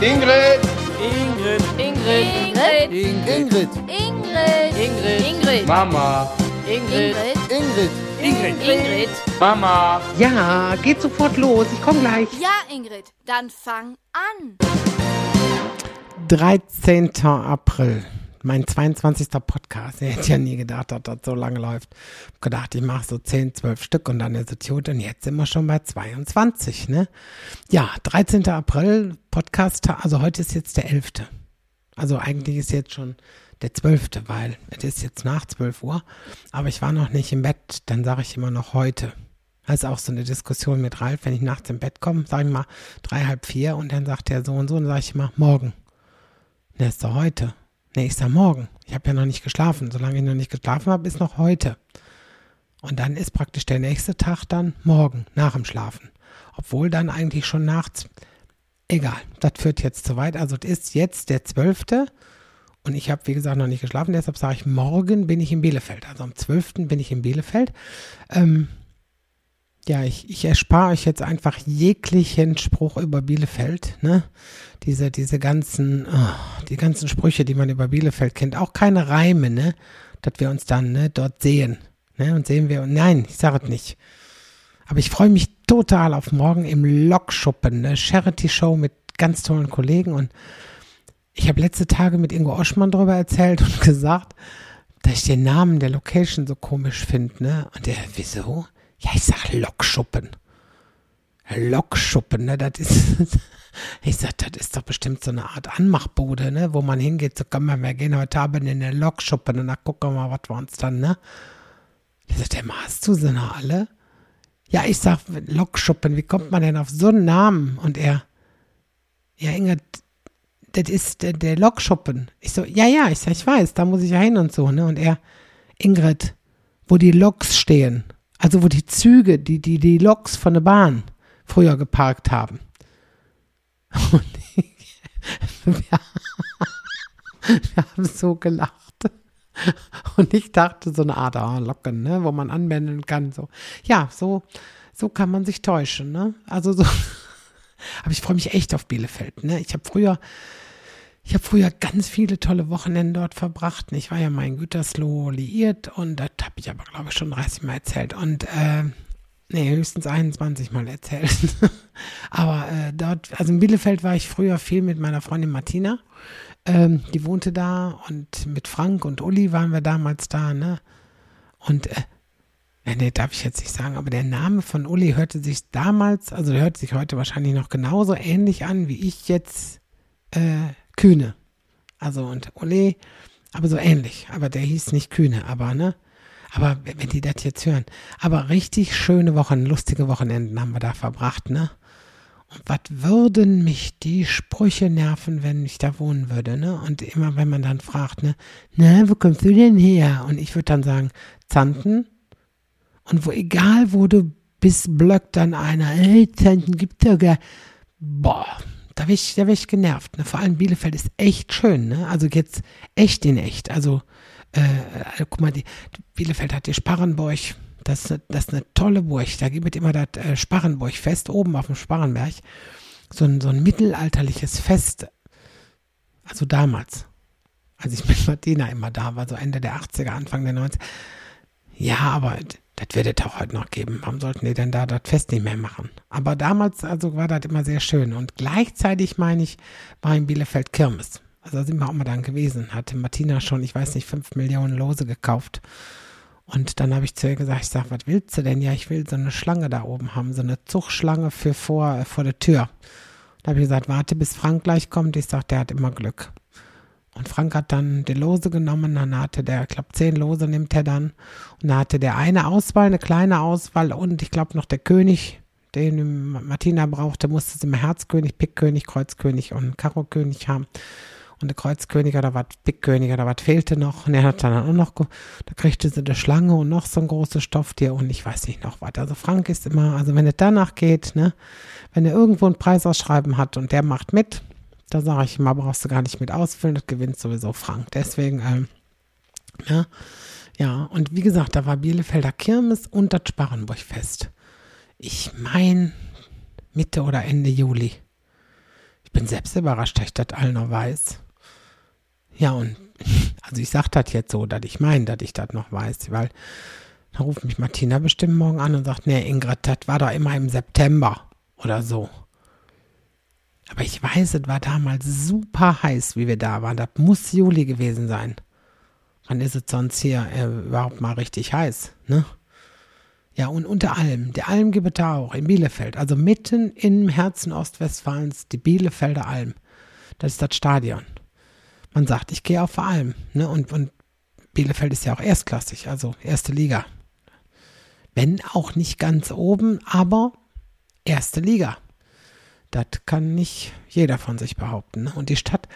Ingrid! Ingrid. Ingrid. Ingrid. Ingrid. Ingrid. Ingrid. Mama! Ingrid. Ingrid. Ingrid. Ingrid. Mama! Ja, geht sofort los. Ich komme gleich. Ja, Ingrid, dann fang an. 13. April. Mein 22. Podcast. Ich hätte ja nie gedacht, dass das so lange läuft. Hab gedacht, ich mache so 10, 12 Stück und dann ist es gut. Und jetzt sind wir schon bei 22, ne? Ja, 13. April, Podcast. Also heute ist jetzt der 11. Also eigentlich ist jetzt schon der 12., weil es ist jetzt nach 12 Uhr. Aber ich war noch nicht im Bett. Dann sage ich immer noch heute. Das ist auch so eine Diskussion mit Ralf, wenn ich nachts im Bett komme, sage ich mal drei, halb vier und dann sagt er so und so und sage ich immer morgen. Ne, ist doch heute. Ja morgen. Ich habe ja noch nicht geschlafen. Solange ich noch nicht geschlafen habe, ist noch heute. Und dann ist praktisch der nächste Tag dann morgen, nach dem Schlafen. Obwohl dann eigentlich schon nachts. Egal, das führt jetzt zu weit. Also es ist jetzt der 12. Und ich habe, wie gesagt, noch nicht geschlafen. Deshalb sage ich, morgen bin ich in Bielefeld. Also am 12. bin ich in Bielefeld. Ähm, ja, ich, ich erspare euch jetzt einfach jeglichen Spruch über Bielefeld, ne? Diese, diese ganzen, oh, die ganzen Sprüche, die man über Bielefeld kennt, auch keine Reime, ne? Dass wir uns dann, ne, dort sehen, ne? Und sehen wir, nein, ich sage es nicht. Aber ich freue mich total auf morgen im Lokschuppen, ne? Charity-Show mit ganz tollen Kollegen und ich habe letzte Tage mit Ingo Oschmann darüber erzählt und gesagt, dass ich den Namen der Location so komisch finde, ne? Und der, wieso? Ja, ich sag Lokschuppen. Lokschuppen, ne, das ist, ich sag, das ist doch bestimmt so eine Art Anmachbude, ne, wo man hingeht, so komm wir gehen heute Abend in den Lokschuppen und dann gucken wir mal, was wir uns dann, ne. Der sagt, der hast du sie noch alle? Ja, ich sag, Lokschuppen, wie kommt man denn auf so einen Namen? Und er, ja, Inge, das ist der, der Lokschuppen. Ich so, ja, ja, ich sag, ich weiß, da muss ich ja hin und so, ne. Und er, Ingrid, wo die Loks stehen, also wo die Züge, die, die, die Loks von der Bahn früher geparkt haben. Und ich, wir, wir haben so gelacht. Und ich dachte, so eine Art oh, Locken, ne, wo man anwenden kann. So. Ja, so, so kann man sich täuschen. Ne? Also so. Aber ich freue mich echt auf Bielefeld. Ne? Ich habe früher, ich habe früher ganz viele tolle Wochenenden dort verbracht. Ich war ja mal in Gütersloh liiert und das habe ich aber, glaube ich, schon 30 Mal erzählt. Und äh, nee, höchstens 21 Mal erzählt. aber äh, dort, also in Bielefeld war ich früher viel mit meiner Freundin Martina. Ähm, die wohnte da und mit Frank und Uli waren wir damals da, ne? Und äh, nee, darf ich jetzt nicht sagen, aber der Name von Uli hörte sich damals, also hört sich heute wahrscheinlich noch genauso ähnlich an, wie ich jetzt äh, Kühne. Also und Uli, aber so ähnlich. Aber der hieß nicht Kühne, aber ne? Aber wenn die das jetzt hören. Aber richtig schöne Wochen, lustige Wochenenden haben wir da verbracht, ne? Und was würden mich die Sprüche nerven, wenn ich da wohnen würde, ne? Und immer, wenn man dann fragt, ne? Na, wo kommst du denn her? Und ich würde dann sagen, Zanten. Und wo, egal wo du bist, blöckt dann einer, hey, Zanten gibt's ja gar. Boah, da wäre ich, da ich genervt. Ne? Vor allem Bielefeld ist echt schön, ne? Also jetzt echt in echt. Also, äh, guck mal, die, Bielefeld hat die Sparrenburg. Das, ist eine- das ist eine tolle Burg. Da gibt es immer das äh, Sparrenburg-Fest oben auf dem Sparrenberg. So ein, so ein mittelalterliches Fest. Also damals. Als ich mit Martina immer da war, so Ende der 80er, Anfang der 90er. Ja, aber das wird es auch heute noch geben. Warum sollten die denn da das Fest nicht mehr machen? Aber damals, also war das immer sehr schön. Und gleichzeitig, meine ich, war in Bielefeld Kirmes. Also sind wir auch mal dann gewesen. Hatte Martina schon, ich weiß nicht, fünf Millionen Lose gekauft. Und dann habe ich zu ihr gesagt, ich sage, was willst du denn? Ja, ich will so eine Schlange da oben haben, so eine Zugschlange für vor, äh, vor der Tür. Da habe ich gesagt, warte, bis Frank gleich kommt. Ich sage, der hat immer Glück. Und Frank hat dann die Lose genommen, dann hatte der, ich glaube, zehn Lose nimmt er dann. Und da hatte der eine Auswahl, eine kleine Auswahl und ich glaube noch der König, den Martina brauchte, musste sie immer Herzkönig, Pickkönig, Kreuzkönig und Karokönig haben. Und der Kreuzkönig oder was, Pickkönig oder was fehlte noch. Und er hat dann auch noch, da kriegte sie eine Schlange und noch so ein großes Stofftier und ich weiß nicht noch was. Also Frank ist immer, also wenn es danach geht, ne, wenn er irgendwo ein Preisausschreiben hat und der macht mit, da sage ich immer, brauchst du gar nicht mit ausfüllen, das gewinnt sowieso Frank. Deswegen, ähm, ja, ja, und wie gesagt, da war Bielefelder Kirmes und das Sparrenburgfest. Ich mein Mitte oder Ende Juli. Ich bin selbst überrascht, dass ich das all noch weiß. Ja, und also ich sage das jetzt so, dass ich meine, dass ich das noch weiß, weil da ruft mich Martina bestimmt morgen an und sagt, nee, Ingrid, das war doch immer im September oder so. Aber ich weiß, es war damals super heiß, wie wir da waren. Das muss Juli gewesen sein. Wann ist es sonst hier äh, überhaupt mal richtig heiß, ne? Ja, und unter allem, der Almgebiet auch in Bielefeld, also mitten im Herzen Ostwestfalens, die Bielefelder Alm. Das ist das Stadion. Man sagt, ich gehe auf der Alm, ne? Und, und Bielefeld ist ja auch erstklassig, also erste Liga. Wenn auch nicht ganz oben, aber erste Liga. Das kann nicht jeder von sich behaupten. Ne? Und die Stadt,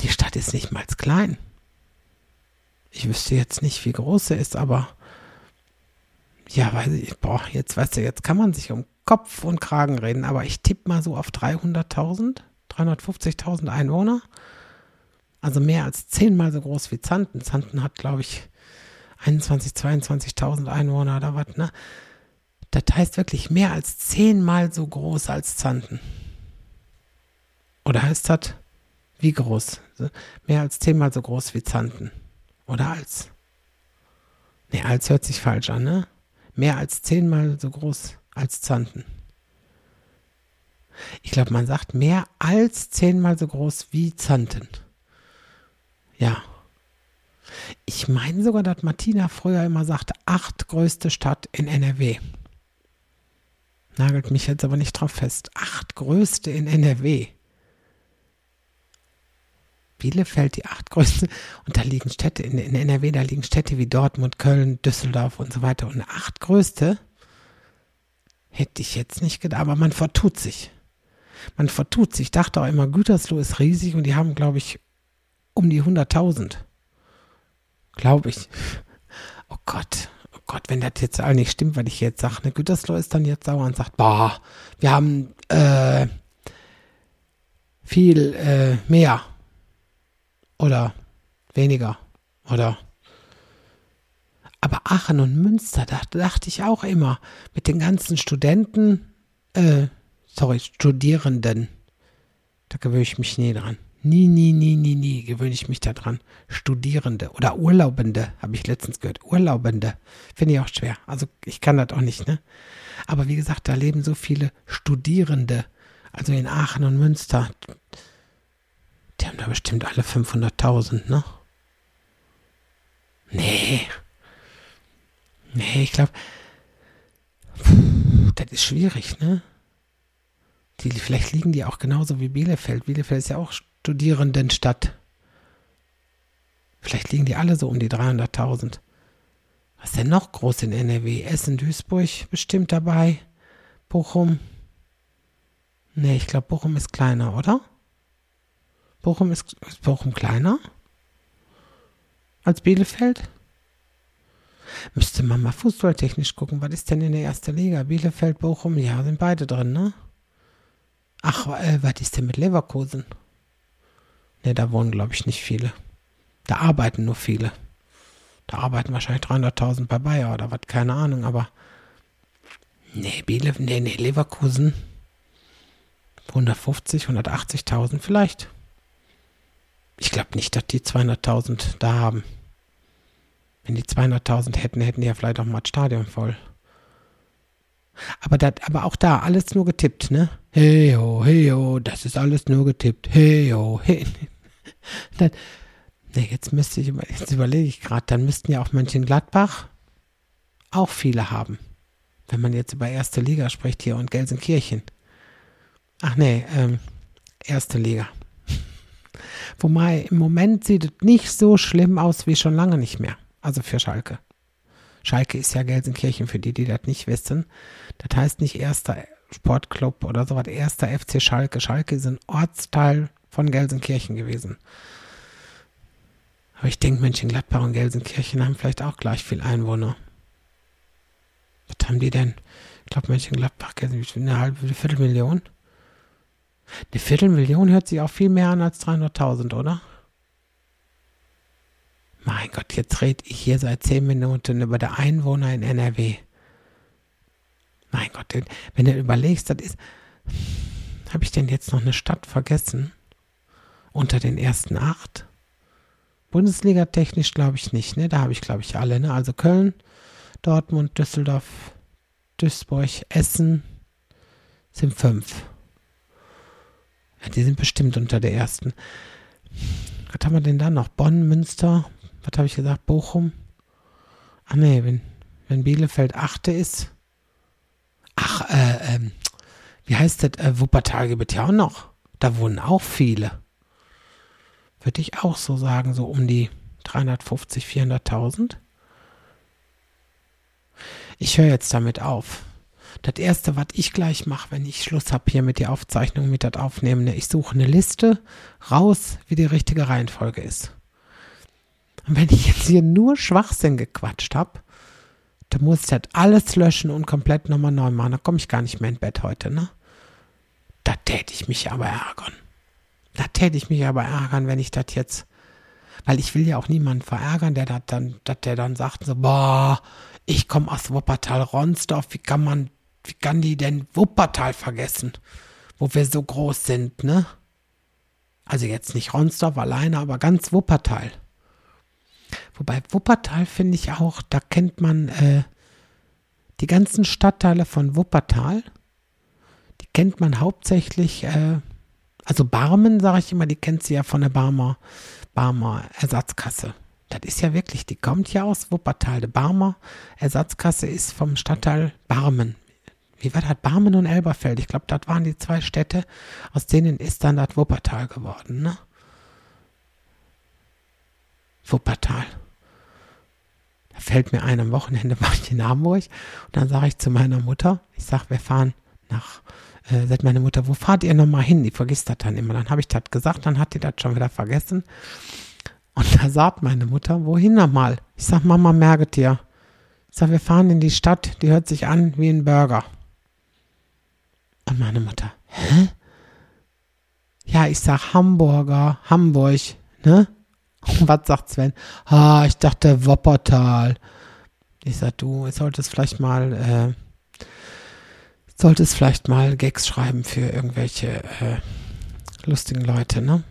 die Stadt ist nicht mal klein. Ich wüsste jetzt nicht, wie groß sie ist, aber ja, weiß ich, boah, jetzt weißt du, jetzt kann man sich um Kopf und Kragen reden, aber ich tippe mal so auf 300.000, 350.000 Einwohner. Also mehr als zehnmal so groß wie Zanten. Zanten hat, glaube ich, 21, 22.000 Einwohner oder was, ne? Das heißt wirklich mehr als zehnmal so groß als Zanten. Oder heißt das, wie groß? Mehr als zehnmal so groß wie Zanten. Oder als? Ne, als hört sich falsch an, ne? Mehr als zehnmal so groß als Zanten. Ich glaube, man sagt mehr als zehnmal so groß wie Zanten. Ja. Ich meine sogar, dass Martina früher immer sagte, acht größte Stadt in NRW. Nagelt mich jetzt aber nicht drauf fest. Acht größte in NRW. Bielefeld die acht größte. Und da liegen Städte, in, in NRW, da liegen Städte wie Dortmund, Köln, Düsseldorf und so weiter. Und acht größte hätte ich jetzt nicht gedacht, aber man vertut sich. Man vertut sich. Ich dachte auch immer, Gütersloh ist riesig und die haben, glaube ich, um die 100.000. Glaube ich. Oh Gott, oh Gott, wenn das jetzt all nicht stimmt, weil ich jetzt sage, ne, Gütersloh ist dann jetzt sauer und sagt, boah, wir haben äh, viel äh, mehr oder weniger oder aber Aachen und Münster, da dachte ich auch immer, mit den ganzen Studenten, äh, sorry, Studierenden, da gewöhne ich mich nie dran. Nie, nie, nie, nie, nie gewöhne ich mich daran. Studierende oder Urlaubende, habe ich letztens gehört. Urlaubende. Finde ich auch schwer. Also ich kann das auch nicht, ne? Aber wie gesagt, da leben so viele Studierende. Also in Aachen und Münster. Die haben da bestimmt alle 500.000, ne? Nee. Nee, ich glaube, das ist schwierig, ne? Die, vielleicht liegen die auch genauso wie Bielefeld. Bielefeld ist ja auch Studierendenstadt. Vielleicht liegen die alle so um die 300.000. Was ist denn noch groß in NRW? Essen, Duisburg bestimmt dabei. Bochum. Nee, ich glaube, Bochum ist kleiner, oder? Bochum ist, ist Bochum kleiner? Als Bielefeld? Müsste man mal fußballtechnisch gucken. Was ist denn in der ersten Liga? Bielefeld, Bochum, ja, sind beide drin, ne? Ach, äh, was ist denn mit Leverkusen? Ne, da wohnen, glaube ich, nicht viele. Da arbeiten nur viele. Da arbeiten wahrscheinlich 300.000 bei Bayer oder was, keine Ahnung, aber. Nee, Biele, nee, nee, Leverkusen. 150, 180.000 vielleicht. Ich glaube nicht, dass die 200.000 da haben. Wenn die 200.000 hätten, hätten die ja vielleicht auch mal das Stadion voll. Aber, dat, aber auch da, alles nur getippt, ne? Hey ho, hey ho, das ist alles nur getippt. Hey ho, hey. Dann, ne, jetzt müsste ich, jetzt überlege ich gerade, dann müssten ja auch Mönchengladbach auch viele haben. Wenn man jetzt über erste Liga spricht hier und Gelsenkirchen. Ach nee, ähm, erste Liga. Wobei im Moment sieht es nicht so schlimm aus wie schon lange nicht mehr. Also für Schalke. Schalke ist ja Gelsenkirchen, für die, die das nicht wissen. Das heißt nicht erster Sportclub oder sowas, erster FC Schalke. Schalke ist ein Ortsteil von Gelsenkirchen gewesen. Aber ich denke, Mönchengladbach und Gelsenkirchen haben vielleicht auch gleich viel Einwohner. Was haben die denn? Ich glaube, Mönchengladbach, Gelsenkirchen, eine halbe Viertelmillion. Eine Viertelmillion hört sich auch viel mehr an als 300.000, oder? Mein Gott, jetzt rede ich hier seit zehn Minuten über die Einwohner in NRW. Mein Gott, wenn du überlegst, das ist, habe ich denn jetzt noch eine Stadt vergessen? Unter den ersten acht? Bundesliga technisch glaube ich nicht, ne? Da habe ich, glaube ich, alle, ne? Also Köln, Dortmund, Düsseldorf, Duisburg, Essen sind fünf. Ja, die sind bestimmt unter der ersten. Was haben wir denn da noch? Bonn, Münster, was habe ich gesagt? Bochum? Ah ne, wenn, wenn Bielefeld achte ist. Ach, äh, ähm, wie heißt das? Äh, Wuppertal gibt es ja auch noch. Da wohnen auch viele. Würde ich auch so sagen, so um die 350, 400.000. Ich höre jetzt damit auf. Das erste, was ich gleich mache, wenn ich Schluss habe hier mit der Aufzeichnung, mit das Aufnehmen, ne, ich suche eine Liste raus, wie die richtige Reihenfolge ist. Und wenn ich jetzt hier nur Schwachsinn gequatscht habe, dann muss ich das alles löschen und komplett nochmal neu machen. Da komme ich gar nicht mehr in Bett heute, ne? Da täte ich mich aber ärgern. Da täte ich mich aber ärgern, wenn ich das jetzt, weil ich will ja auch niemanden verärgern, der dann, der dann sagt so, boah, ich komme aus Wuppertal-Ronsdorf, wie kann man, wie kann die denn Wuppertal vergessen, wo wir so groß sind, ne? Also jetzt nicht Ronsdorf alleine, aber ganz Wuppertal. Wobei Wuppertal finde ich auch, da kennt man äh, die ganzen Stadtteile von Wuppertal, die kennt man hauptsächlich, äh, also Barmen, sage ich immer, die kennt sie ja von der Barmer, Barmer Ersatzkasse. Das ist ja wirklich, die kommt ja aus Wuppertal. Die Barmer Ersatzkasse ist vom Stadtteil Barmen. Wie war das? Barmen und Elberfeld. Ich glaube, das waren die zwei Städte, aus denen ist dann das Wuppertal geworden, ne? Wuppertal. Da fällt mir ein, am Wochenende war ich in Hamburg und dann sage ich zu meiner Mutter, ich sage, wir fahren nach, äh, sagt meine Mutter, wo fahrt ihr nochmal hin? Die vergisst das dann immer. Dann habe ich das gesagt, dann hat die das schon wieder vergessen. Und da sagt meine Mutter, wohin nochmal? Ich sage, Mama, merket ihr. Ich sage, wir fahren in die Stadt, die hört sich an wie ein Burger. Und meine Mutter, hä? Ja, ich sag Hamburger, Hamburg, ne? Was sagt Sven? Ah, ich dachte Wuppertal. Ich sag, du solltest vielleicht mal, äh, solltest vielleicht mal Gags schreiben für irgendwelche äh, lustigen Leute, ne?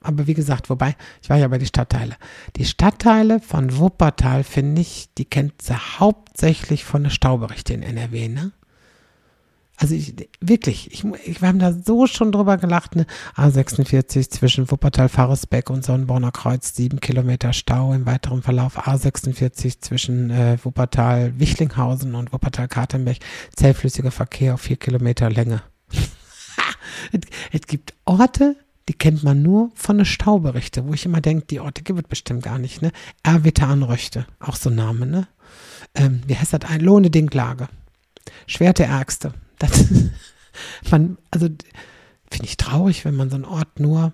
Aber wie gesagt, wobei, ich war ja bei den Stadtteile. Die Stadtteile von Wuppertal, finde ich, die kennt sie hauptsächlich von der Stauberichte in NRW, ne? Also ich, wirklich, ich, ich, wir haben da so schon drüber gelacht, ne? A46 zwischen Wuppertal, Faresbeck und Sonnenborner Kreuz, sieben Kilometer Stau im weiteren Verlauf. A46 zwischen äh, Wuppertal, Wichlinghausen und Wuppertal, Kartenberg, zählflüssiger Verkehr auf vier Kilometer Länge. es, gibt Orte, die kennt man nur von der Stauberichte, wo ich immer denke, die Orte gibt es bestimmt gar nicht, ne? Erwitter Anröchte, auch so ein Name, ne? Ähm, wie heißt das? Ein Lohne Dinklage. Schwerte Ärgste. Das, man, also finde ich traurig, wenn man so einen Ort nur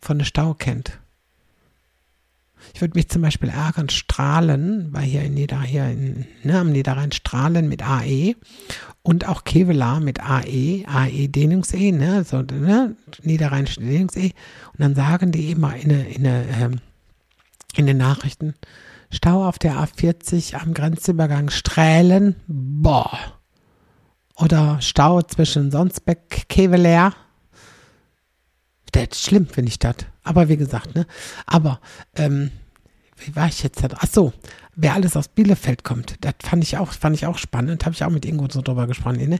von der Stau kennt. Ich würde mich zum Beispiel ärgern, Strahlen, weil hier in Nieder, hier in, ne, am Niederrhein Strahlen mit AE und auch Kevela mit AE, AE Dehnungs-E, ne, so, ne, Niederrheinische Dehnungs-E. Und dann sagen die immer in, in, ähm, in den Nachrichten, Stau auf der A40 am Grenzübergang Strählen, boah. Oder Stau zwischen Sonsbeck, Kevelaer. Das ist schlimm, finde ich das. Aber wie gesagt, ne? Aber, ähm, wie war ich jetzt da? Ach so, wer alles aus Bielefeld kommt, das fand ich auch, fand ich auch spannend. Habe ich auch mit Ingo so drüber gesprochen. Ne?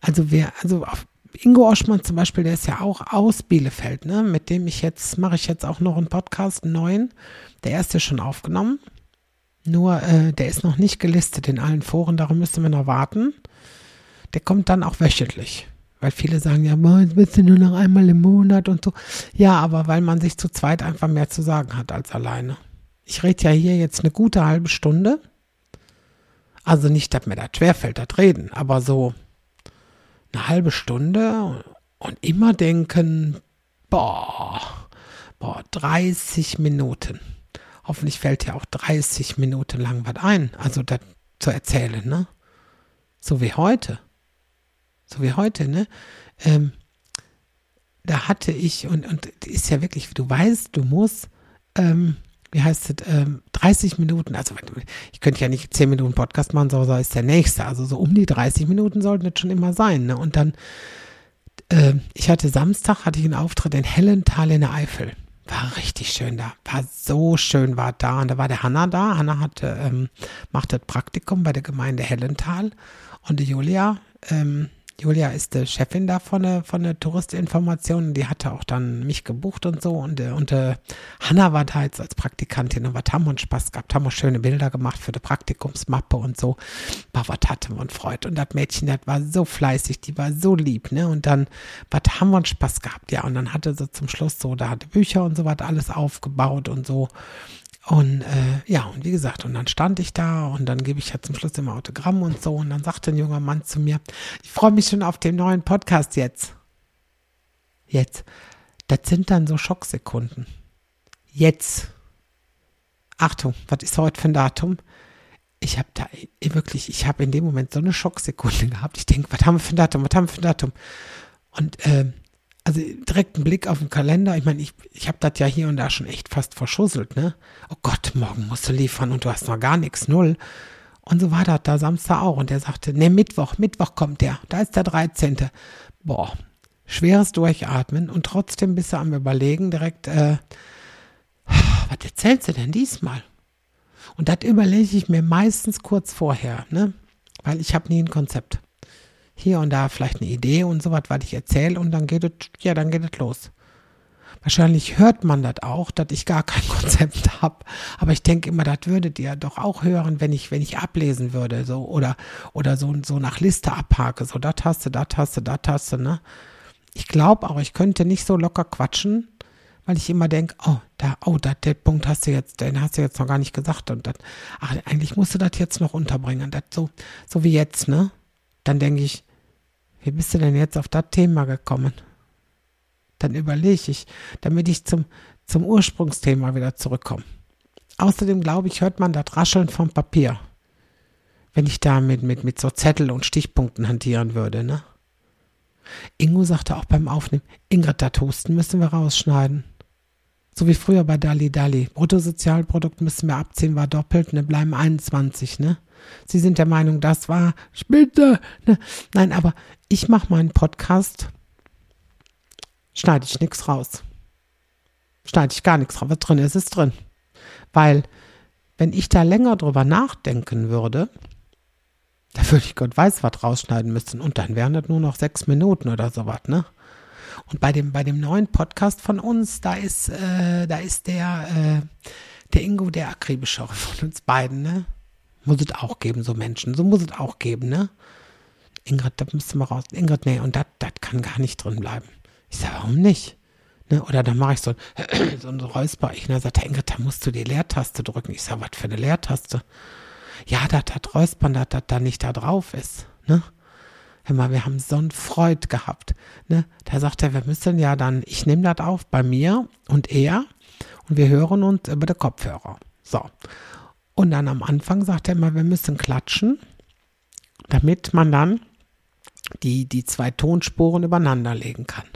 Also wer, also auf Ingo Oschmann zum Beispiel, der ist ja auch aus Bielefeld, ne? Mit dem ich jetzt, mache ich jetzt auch noch einen Podcast, einen neuen. Der erste ist schon aufgenommen. Nur, äh, der ist noch nicht gelistet in allen Foren, darum müssen wir noch warten. Der kommt dann auch wöchentlich. Weil viele sagen ja, jetzt bist du nur noch einmal im Monat und so. Ja, aber weil man sich zu zweit einfach mehr zu sagen hat als alleine. Ich rede ja hier jetzt eine gute halbe Stunde. Also nicht, dass mir das schwerfällt, das Reden, aber so eine halbe Stunde und immer denken, boah, boah, 30 Minuten. Hoffentlich fällt ja auch 30 Minuten lang was ein, also das zu erzählen, ne? So wie heute so wie heute, ne? Ähm, da hatte ich, und, und ist ja wirklich, du weißt, du musst, ähm, wie heißt es, ähm, 30 Minuten, also ich könnte ja nicht 10 Minuten Podcast machen, so, so ist der nächste, also so um die 30 Minuten sollten das schon immer sein, ne? Und dann äh, ich hatte Samstag, hatte ich einen Auftritt in Hellenthal in der Eifel. War richtig schön da. War so schön, war da. Und da war der Hanna da. Hanna hatte, ähm, macht das Praktikum bei der Gemeinde Hellenthal. Und die Julia, ähm, Julia ist die Chefin da von der, von der Touristinformation. Die hatte auch dann mich gebucht und so. Und, äh, und äh, Hanna war da jetzt als Praktikantin und was haben wir uns Spaß gehabt, haben wir schöne Bilder gemacht für die Praktikumsmappe und so. War was hatten wir uns freut. Und das Mädchen, das war so fleißig, die war so lieb, ne? Und dann, was haben wir uns Spaß gehabt, ja. Und dann hatte sie zum Schluss so, da hatte Bücher und so was alles aufgebaut und so. Und äh, ja, und wie gesagt, und dann stand ich da und dann gebe ich ja zum Schluss immer Autogramm und so. Und dann sagte ein junger Mann zu mir, ich freue mich schon auf den neuen Podcast jetzt. Jetzt. Das sind dann so Schocksekunden. Jetzt. Achtung, was ist heute für ein Datum? Ich habe da wirklich, ich habe in dem Moment so eine Schocksekunde gehabt. Ich denke, was haben wir für ein Datum? Was haben wir für ein Datum? Und äh, also direkt einen Blick auf den Kalender. Ich meine, ich, ich habe das ja hier und da schon echt fast verschusselt, ne? Oh Gott, morgen musst du liefern und du hast noch gar nichts, null. Und so war das da Samstag auch. Und er sagte, ne, Mittwoch, Mittwoch kommt der. Da ist der 13. Boah, schweres Durchatmen. Und trotzdem bist du am Überlegen direkt, äh, was erzählst du denn diesmal? Und das überlege ich mir meistens kurz vorher, ne? Weil ich habe nie ein Konzept hier und da vielleicht eine Idee und so was, was ich erzähle und dann geht es, ja, dann geht es los. Wahrscheinlich hört man das auch, dass ich gar kein Konzept habe. Aber ich denke immer, das würdet ihr doch auch hören, wenn ich, wenn ich ablesen würde, so, oder, oder so, so nach Liste abhake, so, das hast du, das hast du, ne? Ich glaube auch, ich könnte nicht so locker quatschen, weil ich immer denke, oh, da, oh, da, der Punkt hast du jetzt, den hast du jetzt noch gar nicht gesagt und das, ach, eigentlich musst du das jetzt noch unterbringen, das so, so wie jetzt, ne? Dann denke ich, wie bist du denn jetzt auf das Thema gekommen? Dann überlege ich, damit ich zum, zum Ursprungsthema wieder zurückkomme. Außerdem glaube ich, hört man das Rascheln vom Papier, wenn ich da mit, mit, so Zettel und Stichpunkten hantieren würde, ne? Ingo sagte auch beim Aufnehmen, Ingrid, das Husten müssen wir rausschneiden. So wie früher bei Dali Dali. Bruttosozialprodukt müssen wir abziehen, war doppelt, ne, bleiben 21, ne? Sie sind der Meinung, das war Spitze. Ne? Nein, aber ich mache meinen Podcast, schneide ich nichts raus. Schneide ich gar nichts raus. Was drin ist, ist drin. Weil, wenn ich da länger drüber nachdenken würde, da würde ich Gott weiß was rausschneiden müssen. Und dann wären das nur noch sechs Minuten oder sowas, ne? Und bei dem, bei dem neuen Podcast von uns, da ist, äh, da ist der, äh, der Ingo der akribischere von uns beiden, ne? Muss es auch geben, so Menschen. So muss es auch geben, ne? Ingrid, da müsste mal raus. Ingrid, nee, und das kann gar nicht drin bleiben. Ich sage, warum nicht? Ne? Oder dann mache ich so, so ein Räusper. Ich ne, sagt Ingrid, da musst du die Leertaste drücken. Ich sage, was für eine Leertaste? Ja, das hat Räuspern, dass das da nicht da drauf ist. Ne? Hör mal, wir haben so ein Freud gehabt. Ne? Da sagt er, wir müssen ja dann, ich nehme das auf bei mir und er und wir hören uns über den Kopfhörer. So. Und dann am Anfang sagt er immer, wir müssen klatschen, damit man dann die, die zwei Tonspuren übereinander legen kann.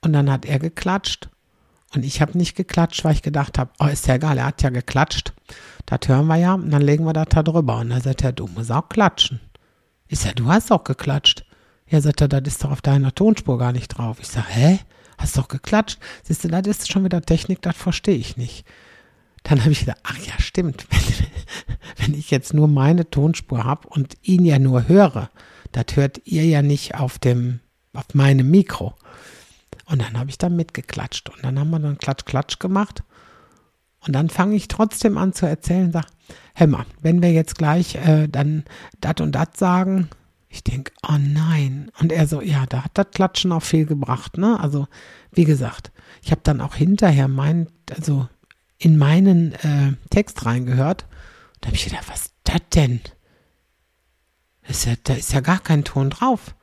Und dann hat er geklatscht und ich habe nicht geklatscht, weil ich gedacht habe, oh, ist ja egal, er hat ja geklatscht. Das hören wir ja und dann legen wir das da drüber. Und dann sagt er, du musst auch klatschen. Ich sage, du hast auch geklatscht. Ja, sagt er, das ist doch auf deiner Tonspur gar nicht drauf. Ich sage, hä? Hast doch geklatscht? Siehst du, das ist schon wieder Technik, das verstehe ich nicht. Dann habe ich gedacht, ach ja, stimmt. Wenn, ich jetzt nur meine Tonspur habe und ihn ja nur höre, das hört ihr ja nicht auf dem, auf meinem Mikro. Und dann habe ich da mitgeklatscht. Und dann haben wir dann Klatsch, Klatsch gemacht. Und dann fange ich trotzdem an zu erzählen und sage, Hämmer, wenn wir jetzt gleich äh, dann dat und dat sagen, ich denke, oh nein. Und er so, ja, da hat das Klatschen auch viel gebracht, ne? Also, wie gesagt, ich habe dann auch hinterher mein, also in meinen äh, Text reingehört. Da habe ich gedacht, was ist das denn? ist ja, da ist ja gar kein Ton drauf.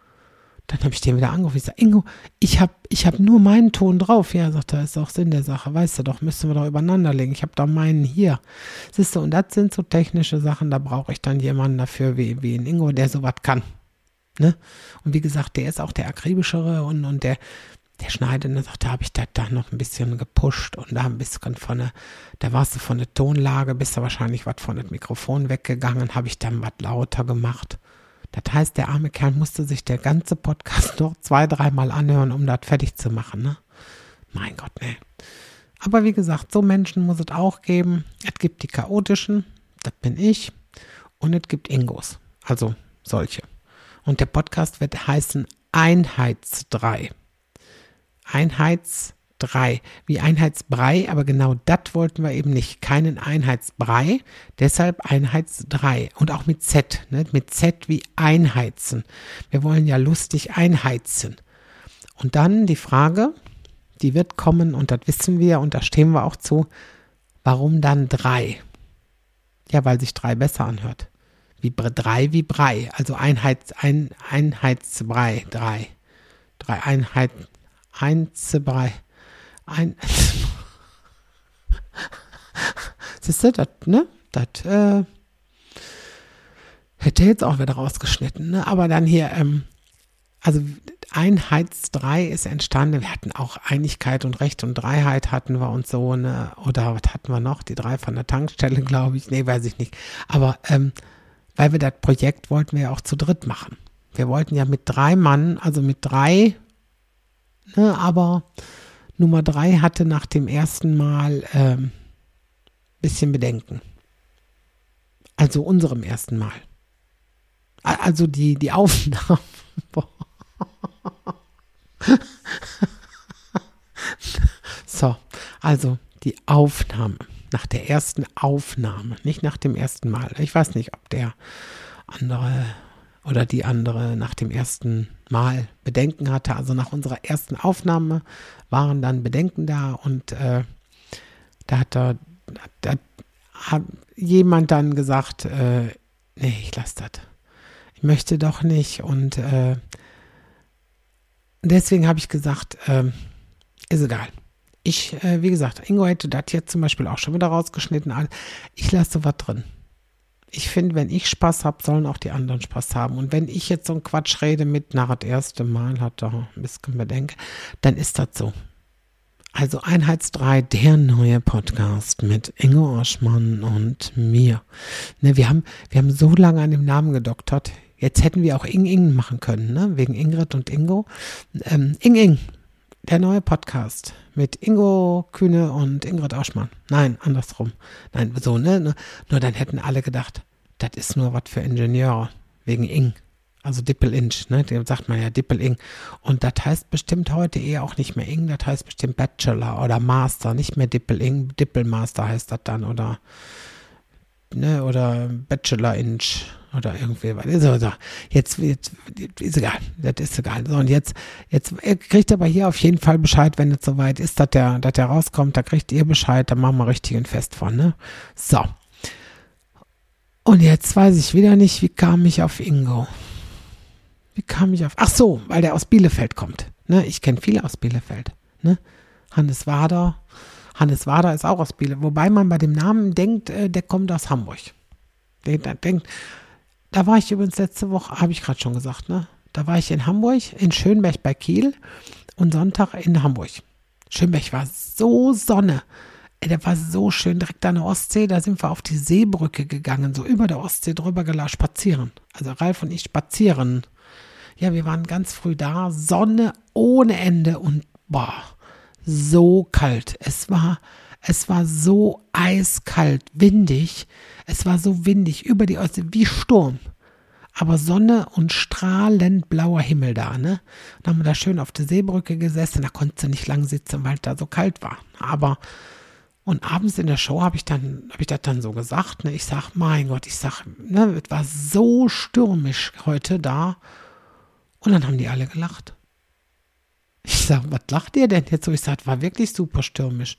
Dann habe ich den wieder angerufen. Ich sage, Ingo, ich habe ich hab nur meinen Ton drauf. Ja, sagt er, ist auch Sinn der Sache. Weißt du doch, müssen wir doch übereinander legen. Ich habe da meinen hier. Siehst du, und das sind so technische Sachen, da brauche ich dann jemanden dafür, wie, wie ein Ingo, der sowas kann. Ne? Und wie gesagt, der ist auch der akribischere und, und der, der Schneidende sagt, da habe ich da, da noch ein bisschen gepusht und da ein bisschen von der, da warst du von der Tonlage, bist du wahrscheinlich was von dem Mikrofon weggegangen, habe ich dann was lauter gemacht. Das heißt, der arme Kerl musste sich der ganze Podcast noch zwei, dreimal anhören, um das fertig zu machen, ne? Mein Gott, ne. Aber wie gesagt, so Menschen muss es auch geben. Es gibt die chaotischen, das bin ich, und es gibt Ingos, also solche. Und der Podcast wird heißen Einheitsdrei. Einheitsdrei, wie Einheitsbrei, aber genau das wollten wir eben nicht. Keinen Einheitsbrei, deshalb Einheitsdrei. Und auch mit Z, ne? mit Z wie einheizen. Wir wollen ja lustig einheizen. Und dann die Frage, die wird kommen und das wissen wir und da stehen wir auch zu. Warum dann drei? Ja, weil sich drei besser anhört. Wie drei wie Brei, also Einheits, ein, Einheitsbrei, drei. Drei Einheit, Einzebrei. Ein. Siehst du, das, ne? Das, äh, hätte jetzt auch wieder rausgeschnitten, ne? Aber dann hier, ähm, also Einheits 3 ist entstanden. Wir hatten auch Einigkeit und Recht und Dreiheit hatten wir und so, ne? Oder was hatten wir noch? Die drei von der Tankstelle, glaube ich. Nee, weiß ich nicht. Aber ähm, weil wir das Projekt wollten wir ja auch zu dritt machen. Wir wollten ja mit drei Mann, also mit drei, ne, aber Nummer drei hatte nach dem ersten Mal ähm, bisschen Bedenken. Also unserem ersten Mal. Also die, die Aufnahme. so, also die Aufnahme. Nach der ersten Aufnahme, nicht nach dem ersten Mal. Ich weiß nicht, ob der andere oder die andere nach dem ersten Mal Bedenken hatte. Also nach unserer ersten Aufnahme waren dann Bedenken da und äh, da hat da, da hat jemand dann gesagt, äh, nee, ich lasse das. Ich möchte doch nicht und äh, deswegen habe ich gesagt, äh, ist egal. Ich, äh, wie gesagt, Ingo hätte das jetzt zum Beispiel auch schon wieder rausgeschnitten. Ich lasse was drin. Ich finde, wenn ich Spaß habe, sollen auch die anderen Spaß haben. Und wenn ich jetzt so einen Quatsch rede mit, na, das erste Mal hat er ein bisschen Bedenken, dann ist das so. Also Einheitsdrei, der neue Podcast mit Ingo Oschmann und mir. Ne, wir haben, wir haben so lange an dem Namen gedoktert. Jetzt hätten wir auch Ing Ing machen können, ne? Wegen Ingrid und Ingo. Ähm, Ing Ing, der neue Podcast mit Ingo Kühne und Ingrid Oschmann. Nein, andersrum. Nein, so, ne? Nur dann hätten alle gedacht, das ist nur was für Ingenieure, wegen Ing. Also Dippel-Inch, ne? Dem sagt man ja Dippel-Ing. Und das heißt bestimmt heute eher auch nicht mehr Ing, das heißt bestimmt Bachelor oder Master, nicht mehr Dippel-Ing, Dippel-Master heißt das dann oder, ne? Oder Bachelor-Inch oder irgendwie was. Ist also, jetzt, jetzt ist egal, das ist egal. So, und jetzt, jetzt kriegt aber hier auf jeden Fall Bescheid, wenn es soweit ist, dass der, dass der rauskommt, da kriegt ihr Bescheid, da machen wir richtig ein Fest von, ne? So. Und jetzt weiß ich wieder nicht, wie kam ich auf Ingo? Wie kam ich auf? Ach so, weil der aus Bielefeld kommt. Ne? Ich kenne viele aus Bielefeld. Ne? Hannes Wader. Hannes Wader ist auch aus Bielefeld. Wobei man bei dem Namen denkt, äh, der kommt aus Hamburg. Der, der denkt, da war ich übrigens letzte Woche, habe ich gerade schon gesagt, ne? Da war ich in Hamburg, in Schönberg bei Kiel und Sonntag in Hamburg. Schönberg war so Sonne. Ey, der war so schön direkt an der Ostsee. Da sind wir auf die Seebrücke gegangen, so über der Ostsee drüber gelassen, spazieren. Also Ralf und ich spazieren. Ja, wir waren ganz früh da, Sonne ohne Ende und boah, so kalt. Es war, es war so eiskalt, windig. Es war so windig über die Ostsee, wie Sturm. Aber Sonne und strahlend blauer Himmel da, ne? Dann haben wir da schön auf der Seebrücke gesessen, da konnte du nicht lang sitzen, weil es da so kalt war. Aber und abends in der Show habe ich dann, habe ich das dann so gesagt, ne? Ich sag, mein Gott, ich sag, ne, es war so stürmisch heute da. Und dann haben die alle gelacht. Ich sag, was lacht ihr denn jetzt so? Ich sag, war wirklich super stürmisch.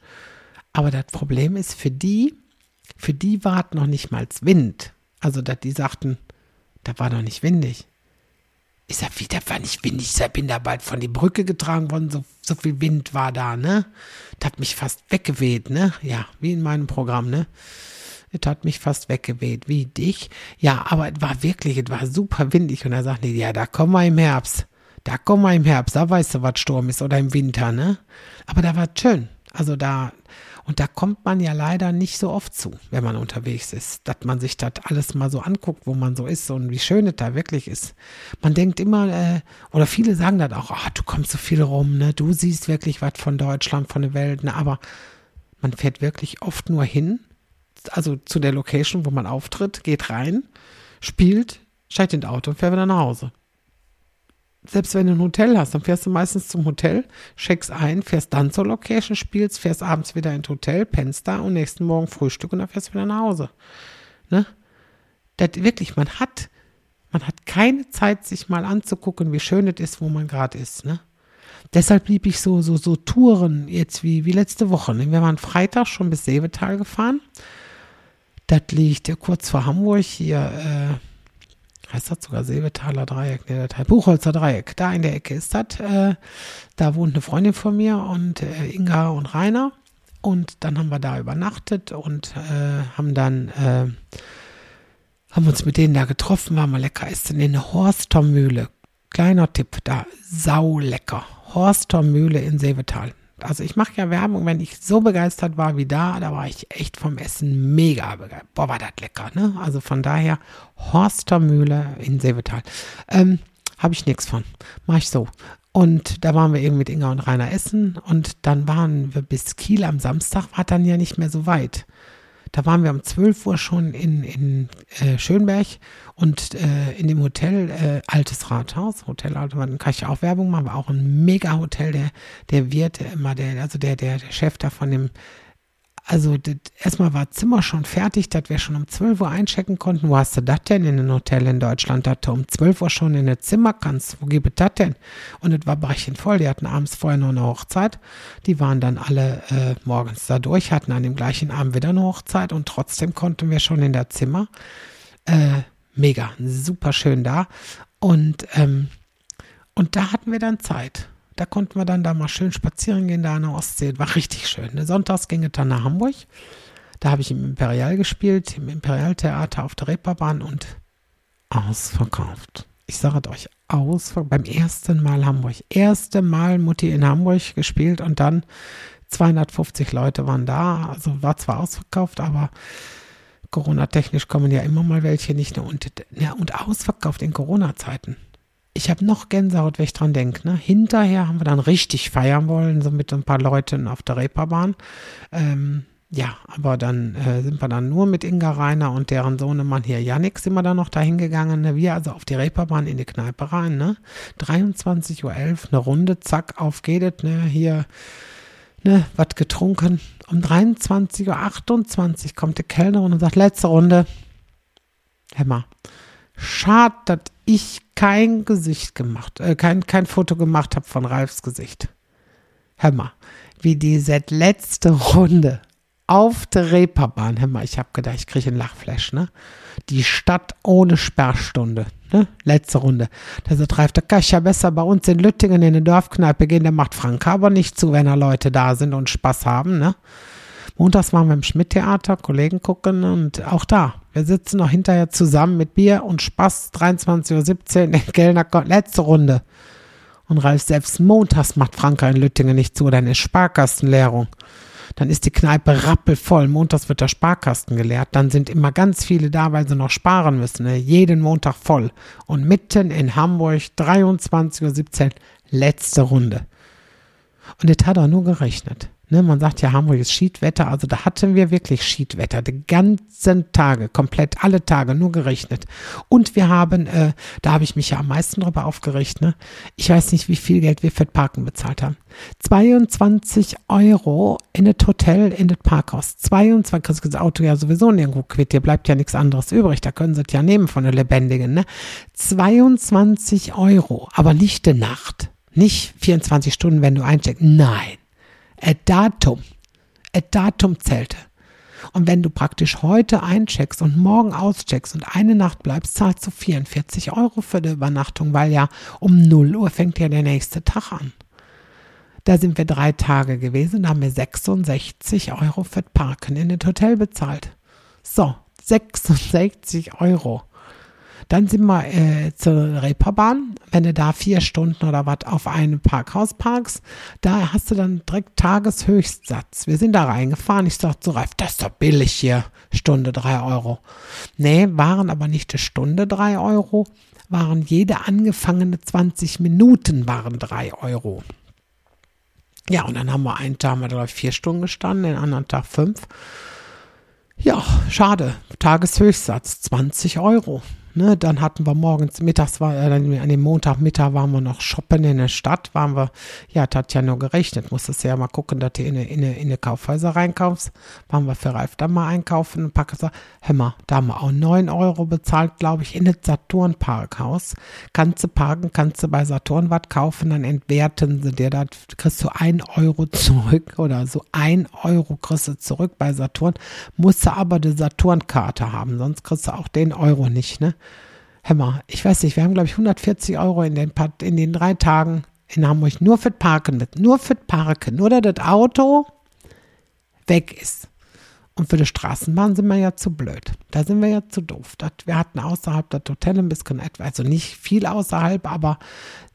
Aber das Problem ist, für die, für die war noch nicht mal Wind. Also, dass die sagten, da war doch nicht windig. Ich sag, wie, da war nicht windig. Ich bin da bald von die Brücke getragen worden. So, so viel Wind war da, ne? Das hat mich fast weggeweht, ne? Ja, wie in meinem Programm, ne? Es hat mich fast weggeweht, wie dich. Ja, aber es war wirklich, es war super windig. Und da sagten die, ja, da kommen wir im Herbst. Da kommen wir im Herbst, da weißt du, was Sturm ist oder im Winter, ne? Aber da war es schön. Also da, Und da kommt man ja leider nicht so oft zu, wenn man unterwegs ist, dass man sich das alles mal so anguckt, wo man so ist und wie schön es da wirklich ist. Man denkt immer, äh, oder viele sagen das auch, oh, du kommst so viel rum, ne? du siehst wirklich was von Deutschland, von der Welt, ne? aber man fährt wirklich oft nur hin, also zu der Location, wo man auftritt, geht rein, spielt, steigt in das Auto und fährt wieder nach Hause selbst wenn du ein Hotel hast, dann fährst du meistens zum Hotel, checkst ein, fährst dann zur Location, spielst, fährst abends wieder ins Hotel, pennst da und nächsten Morgen Frühstück und dann fährst du wieder nach Hause. Ne? Das wirklich, man hat, man hat keine Zeit, sich mal anzugucken, wie schön es ist, wo man gerade ist. Ne? Deshalb lieb ich so, so, so Touren jetzt wie, wie letzte Woche. Ne? Wir waren Freitag schon bis Seevetal gefahren. Das liegt ja kurz vor Hamburg hier. Äh, heißt das sogar Silbetaler Dreieck, ne, das Buchholzer Dreieck. Da in der Ecke ist das. Äh, da wohnt eine Freundin von mir und äh, Inga und Rainer. Und dann haben wir da übernachtet und äh, haben dann äh, haben uns mit denen da getroffen, waren mal lecker essen in der Horstermühle. Kleiner Tipp, da sau lecker. Horstermühle in Seevetal. Also ich mache ja Werbung, wenn ich so begeistert war wie da, da war ich echt vom Essen mega begeistert. Boah, war das lecker, ne? Also von daher Horstermühle in Seevetal. Ähm, Habe ich nichts von. Mach ich so. Und da waren wir eben mit Inga und Rainer essen und dann waren wir bis Kiel am Samstag, war dann ja nicht mehr so weit. Da waren wir um 12 Uhr schon in, in äh, Schönberg und äh, in dem Hotel äh, Altes Rathaus, Hotel Altes Rathaus, kann ich auch Werbung machen, war auch ein mega Hotel, der, der Wirt immer, der, also der, der, der Chef da von dem also das, erstmal war Zimmer schon fertig, dass wir schon um 12 Uhr einchecken konnten. Wo hast du das denn in einem Hotel in Deutschland, dass du um 12 Uhr schon in ein Zimmer kannst? Wo gibt es das denn? Und es war brechend voll. Die hatten abends vorher noch eine Hochzeit. Die waren dann alle äh, morgens da durch, hatten an dem gleichen Abend wieder eine Hochzeit und trotzdem konnten wir schon in der Zimmer. Äh, mega, super schön da. Und, ähm, und da hatten wir dann Zeit. Da konnten wir dann da mal schön spazieren gehen, da an der Ostsee. War richtig schön. Ne? Sonntags ging es dann nach Hamburg. Da habe ich im Imperial gespielt, im Imperialtheater auf der Reeperbahn und ausverkauft. Ich sage euch, ausverkauft. Beim ersten Mal Hamburg. Erste Mal Mutti in Hamburg gespielt und dann 250 Leute waren da. Also war zwar ausverkauft, aber Corona-technisch kommen ja immer mal welche nicht. Und, ja, und ausverkauft in Corona-Zeiten ich habe noch Gänsehaut, wenn ich dran denke. Ne? Hinterher haben wir dann richtig feiern wollen, so mit ein paar Leuten auf der Reeperbahn. Ähm, ja, aber dann äh, sind wir dann nur mit Inga Reiner und deren Sohnemann hier Yannick sind wir dann noch dahin gegangen. Ne? Wir also auf die Reeperbahn in die Kneipe rein. Ne? 23.11 Uhr, eine Runde, zack, auf geht. Ne? Hier, ne, was getrunken. Um 23.28 Uhr kommt die Kellnerin und sagt, letzte Runde. Hämmer. Schade, dass ich kein Gesicht gemacht, äh, kein, kein Foto gemacht habe von Ralfs Gesicht. Hör mal, wie diese letzte Runde auf der Reeperbahn, hör mal, ich habe gedacht, ich kriege einen Lachflash, ne? Die Stadt ohne Sperrstunde, ne? Letzte Runde. Der sagt Ralf, da kann ich ja besser bei uns in Lüttingen in eine Dorfkneipe gehen, der macht Frank aber nicht zu, wenn da Leute da sind und Spaß haben, ne? Montags waren wir im Schmidt-Theater, Kollegen gucken und auch da. Wir sitzen noch hinterher zusammen mit Bier und Spaß, 23.17 Uhr, Kellner kommt, letzte Runde. Und Ralf selbst montags macht Franka in Lüttingen nicht zu, dann ist Sparkastenleerung. Dann ist die Kneipe rappelvoll. Montags wird der Sparkasten geleert. Dann sind immer ganz viele da, weil sie noch sparen müssen. Ne? Jeden Montag voll. Und mitten in Hamburg, 23.17 Uhr, letzte Runde. Und das hat auch nur gerechnet. Ne, man sagt ja, Hamburg ist Schiedwetter, also da hatten wir wirklich Schiedwetter, die ganzen Tage, komplett alle Tage, nur gerechnet. Und wir haben, äh, da habe ich mich ja am meisten drüber aufgeregt, ne? ich weiß nicht, wie viel Geld wir für Parken bezahlt haben. 22 Euro in das Hotel, in das Parkhaus. 22, kriegst das Auto ja sowieso nirgendwo quitt, dir bleibt ja nichts anderes übrig, da können sie es ja nehmen von der Lebendigen. Ne? 22 Euro, aber nicht die Nacht. Nicht 24 Stunden, wenn du eincheckst. Nein. Ein Datum. Ein Datum zählte. Und wenn du praktisch heute eincheckst und morgen auscheckst und eine Nacht bleibst, zahlst du 44 Euro für die Übernachtung, weil ja um 0 Uhr fängt ja der nächste Tag an. Da sind wir drei Tage gewesen, da haben wir 66 Euro für Parken in das Hotel bezahlt. So, 66 Euro. Dann sind wir äh, zur Reeperbahn. Wenn du da vier Stunden oder was auf einem Parkhaus parkst, da hast du dann direkt Tageshöchstsatz. Wir sind da reingefahren. Ich sagte so, Ralf, das ist doch billig hier. Stunde drei Euro. Nee, waren aber nicht eine Stunde drei Euro, waren jede angefangene 20 Minuten waren drei Euro. Ja, und dann haben wir einen Tag, haben wir vier Stunden gestanden, den anderen Tag fünf. Ja, schade. Tageshöchstsatz 20 Euro. Ne, dann hatten wir morgens, mittags war, äh, an dem Montagmittag waren wir noch shoppen in der Stadt, waren wir, ja, das hat ja nur gerechnet, musstest ja mal gucken, dass du in eine, in eine, in eine Kaufhäuser reinkaufst, waren wir für Ralf dann mal einkaufen und packen so, hör mal, da haben wir auch 9 Euro bezahlt, glaube ich, in das Saturn-Parkhaus. Kannst du parken, kannst du bei Saturn was kaufen, dann entwerten sie dir, da kriegst du 1 Euro zurück oder so 1 Euro kriegst du zurück bei Saturn, musst du aber die Saturn-Karte haben, sonst kriegst du auch den Euro nicht, ne? Hämmer, ich weiß nicht, wir haben, glaube ich, 140 Euro in den, in den drei Tagen in Hamburg nur für Parken, nur für Parken, nur dass das Auto weg ist. Und für die Straßenbahn sind wir ja zu blöd. Da sind wir ja zu doof. Das, wir hatten außerhalb das Hotel ein bisschen etwa, also nicht viel außerhalb, aber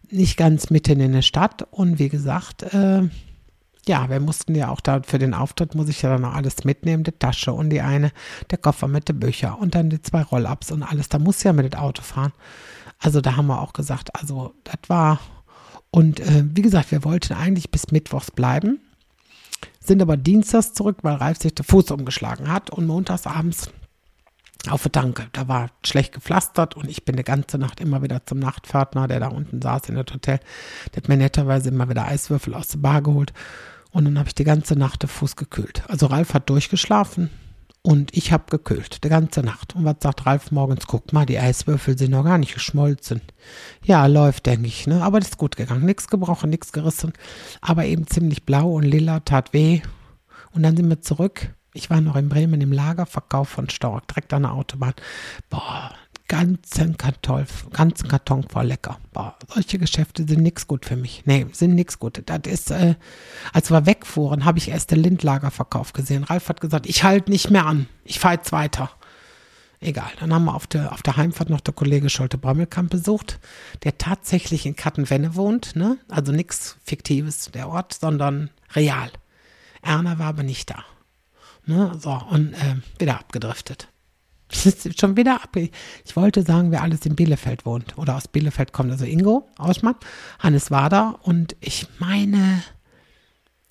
nicht ganz mitten in der Stadt. Und wie gesagt, äh, ja, wir mussten ja auch da für den Auftritt muss ich ja dann noch alles mitnehmen, die Tasche und die eine, der Koffer mit den Büchern und dann die zwei Roll-Ups und alles. Da muss ja mit dem Auto fahren. Also da haben wir auch gesagt, also das war und äh, wie gesagt, wir wollten eigentlich bis Mittwochs bleiben, sind aber dienstags zurück, weil Ralf sich den Fuß umgeschlagen hat und montags abends auf der Tanke. Da war schlecht gepflastert und ich bin die ganze Nacht immer wieder zum Nachtpförtner, der da unten saß in das Hotel. Der hat mir netterweise immer wieder Eiswürfel aus der Bar geholt und dann habe ich die ganze Nacht den Fuß gekühlt. Also Ralf hat durchgeschlafen und ich habe gekühlt, die ganze Nacht. Und was sagt Ralf morgens? Guck mal, die Eiswürfel sind noch gar nicht geschmolzen. Ja, läuft, denke ich, ne? Aber das ist gut gegangen. Nichts gebrochen, nichts gerissen. Aber eben ziemlich blau und lila, tat weh. Und dann sind wir zurück. Ich war noch in Bremen im Lagerverkauf von Stork, direkt an der Autobahn. Boah, ganzen Karton, ganzen Karton voll lecker. Boah, solche Geschäfte sind nichts gut für mich. Nee, sind nichts gut. Das ist, äh, als wir wegfuhren, habe ich erst den Lindlagerverkauf gesehen. Ralf hat gesagt, ich halte nicht mehr an. Ich fahre jetzt weiter. Egal. Dann haben wir auf der, auf der Heimfahrt noch der Kollege Scholte Brammelkamp besucht, der tatsächlich in Kattenwenne wohnt, ne? Also nichts Fiktives, der Ort, sondern real. Erna war aber nicht da. Ne? So, und äh, wieder abgedriftet. schon wieder ab. Ich wollte sagen, wer alles in Bielefeld wohnt oder aus Bielefeld kommt. Also Ingo Ausmann, Hannes Wader und ich meine,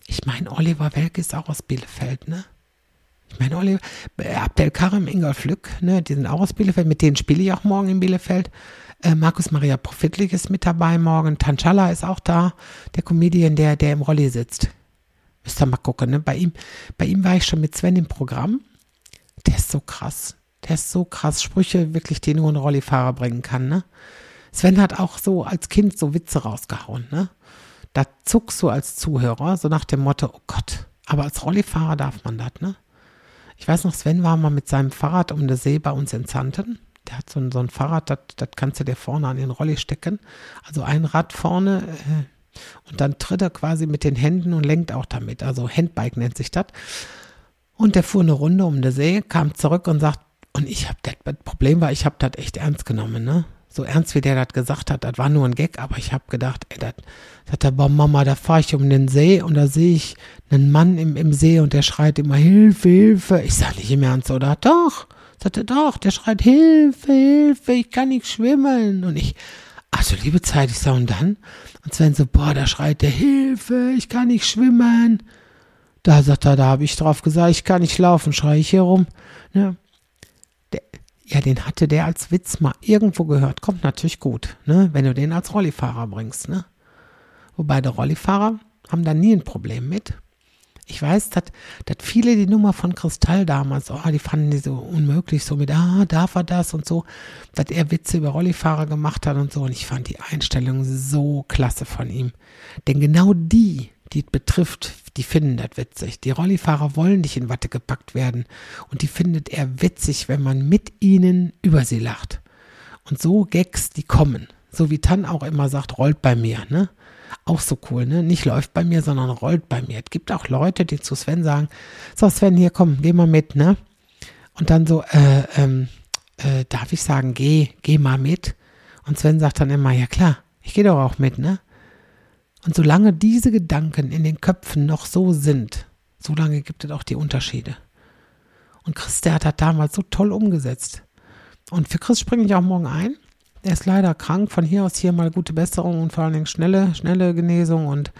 ich meine, Oliver Welke ist auch aus Bielefeld, ne? Ich meine, Oliver, äh, Abdelkarim, Ingolf Lück, ne? Die sind auch aus Bielefeld. Mit denen spiele ich auch morgen in Bielefeld. Äh, Markus Maria Profitlich ist mit dabei morgen. Tanchala ist auch da. Der Comedian, der, der im Rolli sitzt. Müsst ihr mal gucken, ne? Bei ihm, bei ihm war ich schon mit Sven im Programm. Der ist so krass. Der ist so krass. Sprüche wirklich, die nur ein Rollifahrer bringen kann, ne? Sven hat auch so als Kind so Witze rausgehauen, ne? Da zuckst du als Zuhörer, so nach dem Motto, oh Gott, aber als Rollifahrer darf man das, ne? Ich weiß noch, Sven war mal mit seinem Fahrrad um den See bei uns in Zanten. Der hat so ein, so ein Fahrrad, das, das kannst du dir vorne an den Rolli stecken. Also ein Rad vorne äh, und dann tritt er quasi mit den Händen und lenkt auch damit. Also Handbike nennt sich das. Und der fuhr eine Runde um den See, kam zurück und sagt, und ich habe das, Problem war, ich habe das echt ernst genommen, ne? So ernst wie der das gesagt hat, das war nur ein Gag, aber ich habe gedacht, ey, das, sagt er, boah, Mama, da fahre ich um den See und da sehe ich einen Mann im, im See und der schreit immer Hilfe, Hilfe. Ich sage nicht im Ernst, oder? Doch, sagt er, doch, der schreit Hilfe, Hilfe, ich kann nicht schwimmen. Und ich, also liebe Zeit, ich sage, und dann? Und Sven so, boah, da schreit der Hilfe, ich kann nicht schwimmen. Da sagt er, da habe ich drauf gesagt, ich kann nicht laufen, schreie ich hier rum. Ne? Den hatte der als Witz mal irgendwo gehört. Kommt natürlich gut, ne? wenn du den als Rollifahrer bringst. Ne? Wobei der Rollifahrer haben da nie ein Problem mit. Ich weiß, dass viele die Nummer von Kristall damals, oh, die fanden die so unmöglich, so mit, ah, darf er das und so, dass er Witze über Rollifahrer gemacht hat und so. Und ich fand die Einstellung so klasse von ihm. Denn genau die, die betrifft, die finden das witzig. Die Rollifahrer wollen nicht in Watte gepackt werden. Und die findet er witzig, wenn man mit ihnen über sie lacht. Und so Gags, die kommen. So wie Tan auch immer sagt, rollt bei mir, ne? Auch so cool, ne? Nicht läuft bei mir, sondern rollt bei mir. Es gibt auch Leute, die zu Sven sagen, so Sven, hier komm, geh mal mit, ne? Und dann so, äh, ähm, äh, darf ich sagen, geh, geh mal mit? Und Sven sagt dann immer, ja klar, ich gehe doch auch mit, ne? Und solange diese Gedanken in den Köpfen noch so sind, solange gibt es auch die Unterschiede. Und Chris, der hat das damals so toll umgesetzt. Und für Chris springe ich auch morgen ein. Er ist leider krank. Von hier aus hier mal gute Besserung und vor allen Dingen schnelle, schnelle Genesung. Und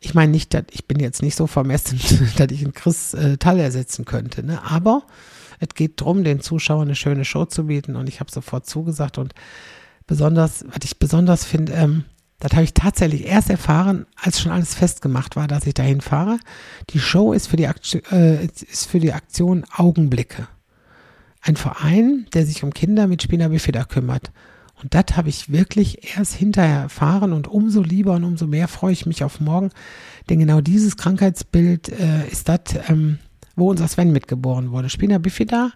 ich meine nicht, dass ich bin jetzt nicht so vermessen, dass ich einen Chris äh, Teil ersetzen könnte. Ne? Aber es geht darum, den Zuschauern eine schöne Show zu bieten. Und ich habe sofort zugesagt. Und besonders, was ich besonders finde, ähm, das habe ich tatsächlich erst erfahren, als schon alles festgemacht war, dass ich dahin fahre. Die Show ist für die, Aktion, äh, ist für die Aktion Augenblicke. Ein Verein, der sich um Kinder mit Spina bifida kümmert. Und das habe ich wirklich erst hinterher erfahren und umso lieber und umso mehr freue ich mich auf morgen, denn genau dieses Krankheitsbild äh, ist das, ähm, wo unser Sven mitgeboren wurde. Spina bifida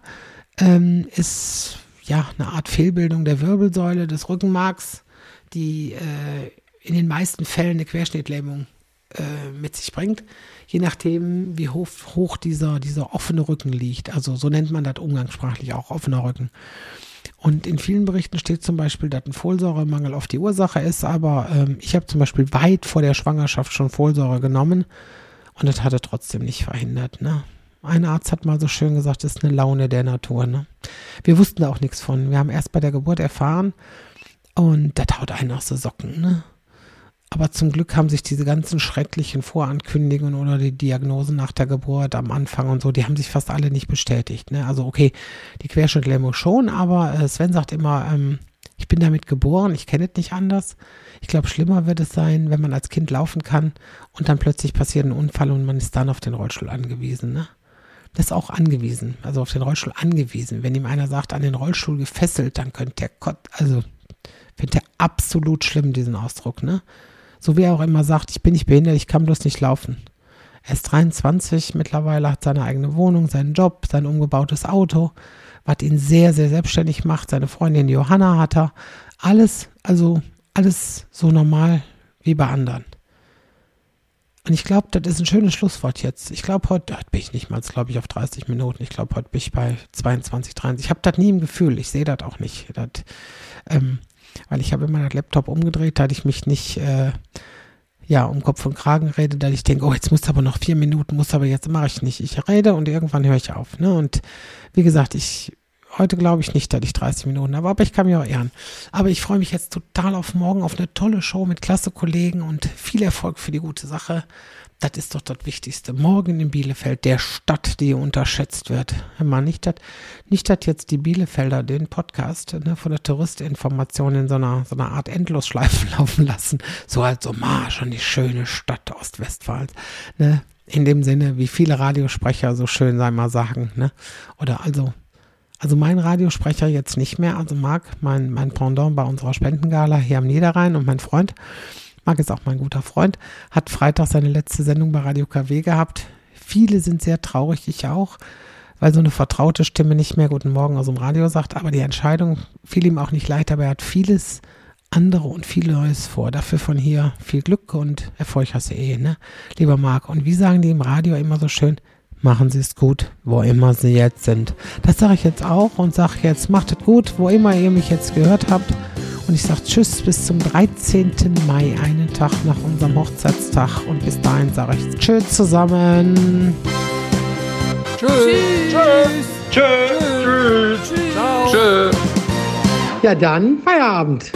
ähm, ist ja eine Art Fehlbildung der Wirbelsäule des Rückenmarks die äh, in den meisten Fällen eine Querschnittlähmung äh, mit sich bringt, je nachdem, wie hoch, hoch dieser, dieser offene Rücken liegt. Also so nennt man das umgangssprachlich auch, offener Rücken. Und in vielen Berichten steht zum Beispiel, dass ein Folsäuremangel oft die Ursache ist, aber ähm, ich habe zum Beispiel weit vor der Schwangerschaft schon Folsäure genommen und das hatte trotzdem nicht verhindert. Ne? Ein Arzt hat mal so schön gesagt, das ist eine Laune der Natur. Ne? Wir wussten da auch nichts von. Wir haben erst bei der Geburt erfahren, und da taut einen aus den Socken, ne? Aber zum Glück haben sich diese ganzen schrecklichen Vorankündigungen oder die Diagnosen nach der Geburt am Anfang und so, die haben sich fast alle nicht bestätigt. Ne? Also okay, die Querschnittlähmung schon, aber äh, Sven sagt immer, ähm, ich bin damit geboren, ich kenne es nicht anders. Ich glaube, schlimmer wird es sein, wenn man als Kind laufen kann und dann plötzlich passiert ein Unfall und man ist dann auf den Rollstuhl angewiesen. Ne? Das ist auch angewiesen, also auf den Rollstuhl angewiesen. Wenn ihm einer sagt, an den Rollstuhl gefesselt, dann könnte der Gott, also Finde er absolut schlimm, diesen Ausdruck, ne? So wie er auch immer sagt, ich bin nicht behindert, ich kann bloß nicht laufen. Er ist 23 mittlerweile, hat seine eigene Wohnung, seinen Job, sein umgebautes Auto, was ihn sehr, sehr selbstständig macht. Seine Freundin Johanna hat er. Alles, also alles so normal wie bei anderen. Und ich glaube, das ist ein schönes Schlusswort jetzt. Ich glaube, heute, bin ich nicht mal, glaube ich, auf 30 Minuten. Ich glaube, heute bin ich bei 22, 23. Ich habe das nie im Gefühl. Ich sehe das auch nicht. Das, ähm, weil ich habe immer das Laptop umgedreht, da ich mich nicht äh, ja um Kopf und Kragen rede, da ich denke, oh, jetzt muss aber noch vier Minuten, muss aber jetzt mache ich nicht. Ich rede und irgendwann höre ich auf. Ne? Und wie gesagt, ich heute glaube ich nicht, dass ich 30 Minuten habe, aber ich kann mich auch ehren. Aber ich freue mich jetzt total auf morgen, auf eine tolle Show mit klasse Kollegen und viel Erfolg für die gute Sache. Das ist doch das Wichtigste. Morgen in Bielefeld, der Stadt, die unterschätzt wird. Mal nicht, dass nicht, jetzt die Bielefelder den Podcast ne, von der Touristinformation in so einer, so einer Art Endlosschleife laufen lassen. So als Hommage an die schöne Stadt Ostwestfalens. Ne? In dem Sinne, wie viele Radiosprecher so schön sei mal sagen. Ne? Oder also also mein Radiosprecher jetzt nicht mehr, also Marc, mein, mein Pendant bei unserer Spendengala hier am Niederrhein und mein Freund, Marc ist auch mein guter Freund, hat Freitag seine letzte Sendung bei Radio KW gehabt. Viele sind sehr traurig, ich auch, weil so eine vertraute Stimme nicht mehr Guten Morgen aus dem Radio sagt, aber die Entscheidung fiel ihm auch nicht leicht, aber er hat vieles andere und viel Neues vor. Dafür von hier viel Glück und Erfolg hast du eh, ne? Lieber Marc. Und wie sagen die im Radio immer so schön, machen Sie es gut, wo immer Sie jetzt sind. Das sage ich jetzt auch und sage jetzt, macht es gut, wo immer ihr mich jetzt gehört habt. Und ich sage Tschüss bis zum 13. Mai, einen Tag nach unserem Hochzeitstag. Und bis dahin sage ich Tschüss zusammen. Tschüss. Tschüss. Tschüss. Tschüss. Tschüss. Tschüss. Ja, dann Feierabend.